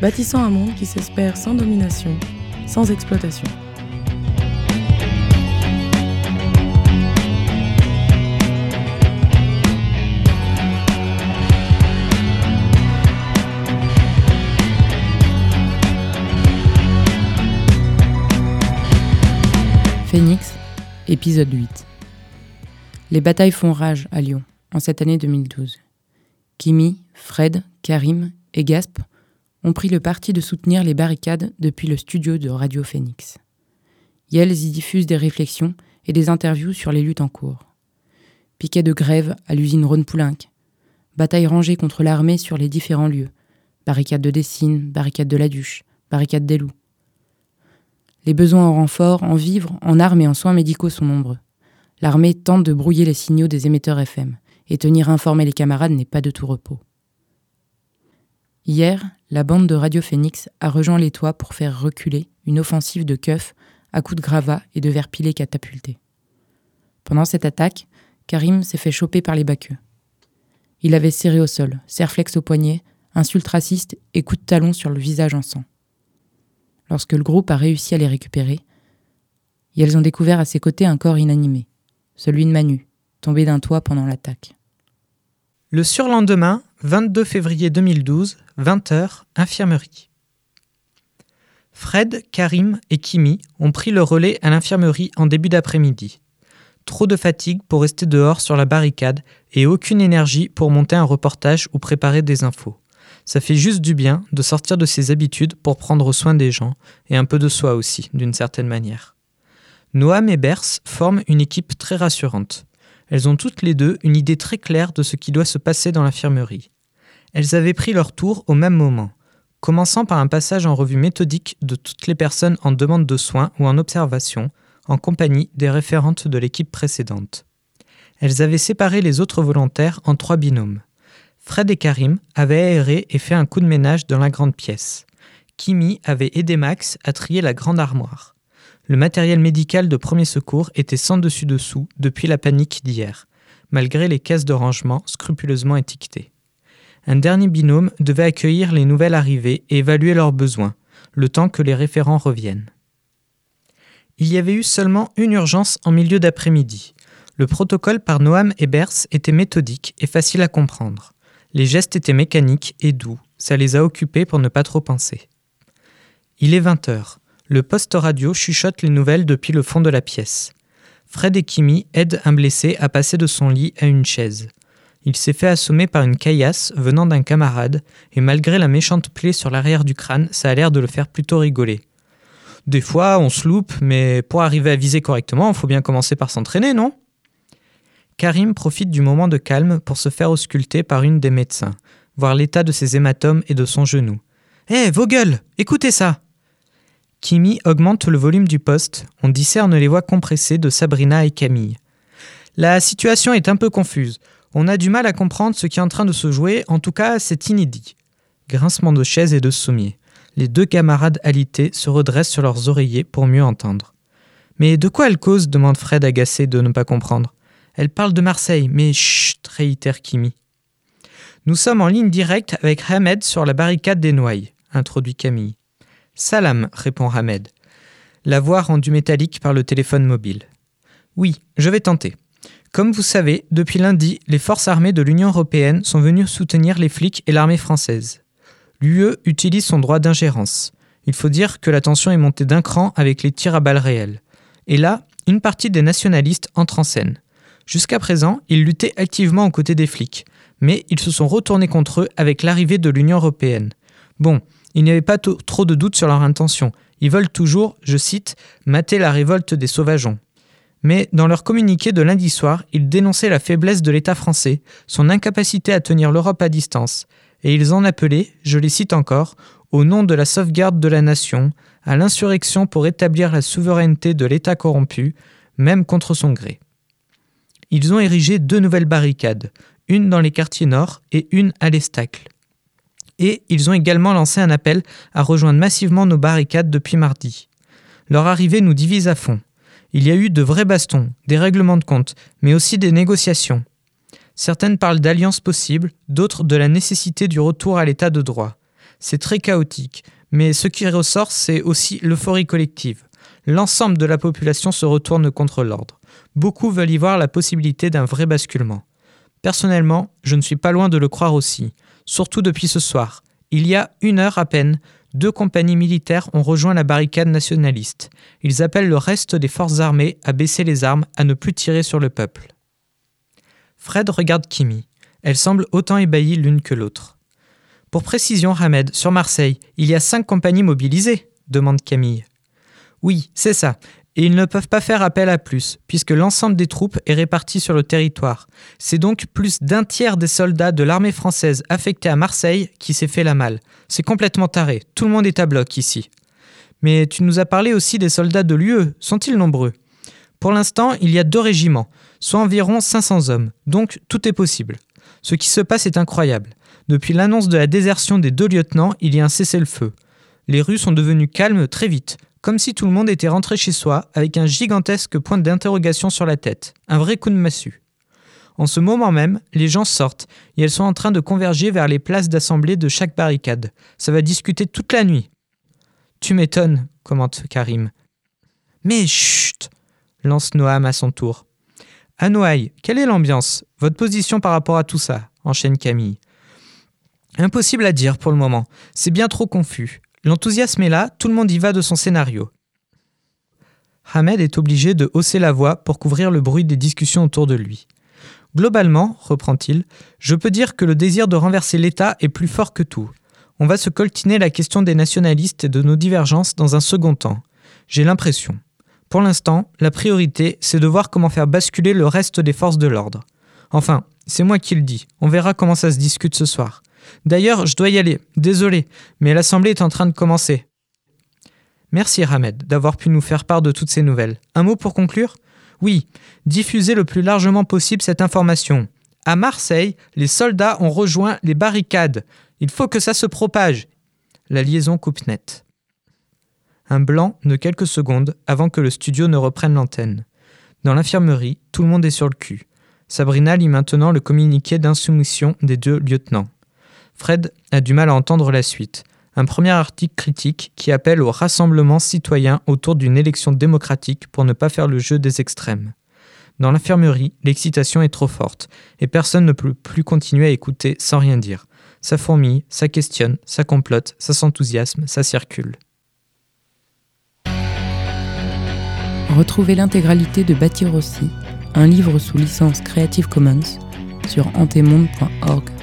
bâtissant un monde qui s'espère sans domination, sans exploitation. Phoenix, épisode 8. Les batailles font rage à Lyon en cette année 2012. Kimi, Fred, Karim et Gasp ont pris le parti de soutenir les barricades depuis le studio de Radio Phoenix. Yels y diffuse des réflexions et des interviews sur les luttes en cours. Piquet de grève à l'usine Rhône-Poulenc. Bataille rangée contre l'armée sur les différents lieux. Barricade de Dessine, barricade de la Duche, barricade des Loups. Les besoins en renfort, en vivres, en armes et en soins médicaux sont nombreux. L'armée tente de brouiller les signaux des émetteurs FM, et tenir informés les camarades n'est pas de tout repos. Hier, la bande de Radio Phoenix a rejoint les toits pour faire reculer une offensive de keufs à coups de gravats et de verres pilés catapultés. Pendant cette attaque, Karim s'est fait choper par les baqueux. Il avait serré au sol, serflex au poignet, insultes racistes et coups de talon sur le visage en sang. Lorsque le groupe a réussi à les récupérer, elles ont découvert à ses côtés un corps inanimé, celui de Manu, tombé d'un toit pendant l'attaque. Le surlendemain, 22 février 2012, 20h, infirmerie. Fred, Karim et Kimi ont pris le relais à l'infirmerie en début d'après-midi. Trop de fatigue pour rester dehors sur la barricade et aucune énergie pour monter un reportage ou préparer des infos. Ça fait juste du bien de sortir de ses habitudes pour prendre soin des gens et un peu de soi aussi, d'une certaine manière. Noam et Bers forment une équipe très rassurante. Elles ont toutes les deux une idée très claire de ce qui doit se passer dans l'infirmerie. Elles avaient pris leur tour au même moment, commençant par un passage en revue méthodique de toutes les personnes en demande de soins ou en observation, en compagnie des référentes de l'équipe précédente. Elles avaient séparé les autres volontaires en trois binômes. Fred et Karim avaient aéré et fait un coup de ménage dans la grande pièce. Kimi avait aidé Max à trier la grande armoire. Le matériel médical de premier secours était sans dessus-dessous depuis la panique d'hier, malgré les caisses de rangement scrupuleusement étiquetées. Un dernier binôme devait accueillir les nouvelles arrivées et évaluer leurs besoins, le temps que les référents reviennent. Il y avait eu seulement une urgence en milieu d'après-midi. Le protocole par Noam et Bers était méthodique et facile à comprendre. Les gestes étaient mécaniques et doux, ça les a occupés pour ne pas trop penser. Il est 20 heures. Le poste radio chuchote les nouvelles depuis le fond de la pièce. Fred et Kimi aident un blessé à passer de son lit à une chaise. Il s'est fait assommer par une caillasse venant d'un camarade, et malgré la méchante plaie sur l'arrière du crâne, ça a l'air de le faire plutôt rigoler. Des fois, on se loupe, mais pour arriver à viser correctement, il faut bien commencer par s'entraîner, non? Karim profite du moment de calme pour se faire ausculter par une des médecins, voir l'état de ses hématomes et de son genou. Hé, vos gueules Écoutez ça Kimi augmente le volume du poste, on discerne les voix compressées de Sabrina et Camille. La situation est un peu confuse. On a du mal à comprendre ce qui est en train de se jouer, en tout cas c'est inédit. Grincement de chaises et de sommiers. Les deux camarades alités se redressent sur leurs oreillers pour mieux entendre. Mais de quoi elle cause demande Fred agacé de ne pas comprendre. Elle parle de Marseille, mais chut, réitère Kimi. Nous sommes en ligne directe avec Hamed sur la barricade des Noailles, introduit Camille. Salam, répond Hamed, la voix rendue métallique par le téléphone mobile. Oui, je vais tenter. Comme vous savez, depuis lundi, les forces armées de l'Union européenne sont venues soutenir les flics et l'armée française. L'UE utilise son droit d'ingérence. Il faut dire que la tension est montée d'un cran avec les tirs à balles réelles. Et là, une partie des nationalistes entre en scène. Jusqu'à présent, ils luttaient activement aux côtés des flics, mais ils se sont retournés contre eux avec l'arrivée de l'Union européenne. Bon, il n'y avait pas trop de doutes sur leur intention. Ils veulent toujours, je cite, mater la révolte des sauvageons. Mais dans leur communiqué de lundi soir, ils dénonçaient la faiblesse de l'État français, son incapacité à tenir l'Europe à distance. et ils en appelaient, je les cite encore, au nom de la sauvegarde de la nation, à l'insurrection pour établir la souveraineté de l'État corrompu, même contre son gré. Ils ont érigé deux nouvelles barricades, une dans les quartiers nord et une à l'Estacle. Et ils ont également lancé un appel à rejoindre massivement nos barricades depuis mardi. Leur arrivée nous divise à fond. Il y a eu de vrais bastons, des règlements de compte, mais aussi des négociations. Certaines parlent d'alliances possibles, d'autres de la nécessité du retour à l'état de droit. C'est très chaotique, mais ce qui ressort, c'est aussi l'euphorie collective. L'ensemble de la population se retourne contre l'ordre. Beaucoup veulent y voir la possibilité d'un vrai basculement. Personnellement, je ne suis pas loin de le croire aussi, surtout depuis ce soir. Il y a une heure à peine, deux compagnies militaires ont rejoint la barricade nationaliste. Ils appellent le reste des forces armées à baisser les armes, à ne plus tirer sur le peuple. Fred regarde Kimi. Elle semble autant ébahie l'une que l'autre. Pour précision, Hamed, sur Marseille, il y a cinq compagnies mobilisées demande Camille. Oui, c'est ça. Et ils ne peuvent pas faire appel à plus, puisque l'ensemble des troupes est réparti sur le territoire. C'est donc plus d'un tiers des soldats de l'armée française affectés à Marseille qui s'est fait la malle. C'est complètement taré. Tout le monde est à bloc ici. Mais tu nous as parlé aussi des soldats de l'UE. Sont-ils nombreux? Pour l'instant, il y a deux régiments, soit environ 500 hommes. Donc tout est possible. Ce qui se passe est incroyable. Depuis l'annonce de la désertion des deux lieutenants, il y a un cessez-le-feu. Les rues sont devenues calmes très vite, comme si tout le monde était rentré chez soi avec un gigantesque point d'interrogation sur la tête, un vrai coup de massue. En ce moment même, les gens sortent et elles sont en train de converger vers les places d'assemblée de chaque barricade. Ça va discuter toute la nuit. Tu m'étonnes, commente Karim. Mais chut lance Noam à son tour. Anoaï, quelle est l'ambiance? Votre position par rapport à tout ça? enchaîne Camille. Impossible à dire pour le moment, c'est bien trop confus. L'enthousiasme est là, tout le monde y va de son scénario. Hamed est obligé de hausser la voix pour couvrir le bruit des discussions autour de lui. Globalement, reprend-il, je peux dire que le désir de renverser l'État est plus fort que tout. On va se coltiner la question des nationalistes et de nos divergences dans un second temps. J'ai l'impression. Pour l'instant, la priorité, c'est de voir comment faire basculer le reste des forces de l'ordre. Enfin, c'est moi qui le dis, on verra comment ça se discute ce soir. D'ailleurs, je dois y aller. Désolé, mais l'assemblée est en train de commencer. Merci Hamed d'avoir pu nous faire part de toutes ces nouvelles. Un mot pour conclure? Oui, diffusez le plus largement possible cette information. À Marseille, les soldats ont rejoint les barricades. Il faut que ça se propage. La liaison coupe net. Un blanc de quelques secondes avant que le studio ne reprenne l'antenne. Dans l'infirmerie, tout le monde est sur le cul. Sabrina lit maintenant le communiqué d'insoumission des deux lieutenants. Fred a du mal à entendre la suite. Un premier article critique qui appelle au rassemblement citoyen autour d'une élection démocratique pour ne pas faire le jeu des extrêmes. Dans l'infirmerie, l'excitation est trop forte et personne ne peut plus continuer à écouter sans rien dire. Ça fourmille, ça questionne, ça complote, ça s'enthousiasme, ça circule. Retrouvez l'intégralité de Bâtir un livre sous licence Creative Commons, sur antemonde.org.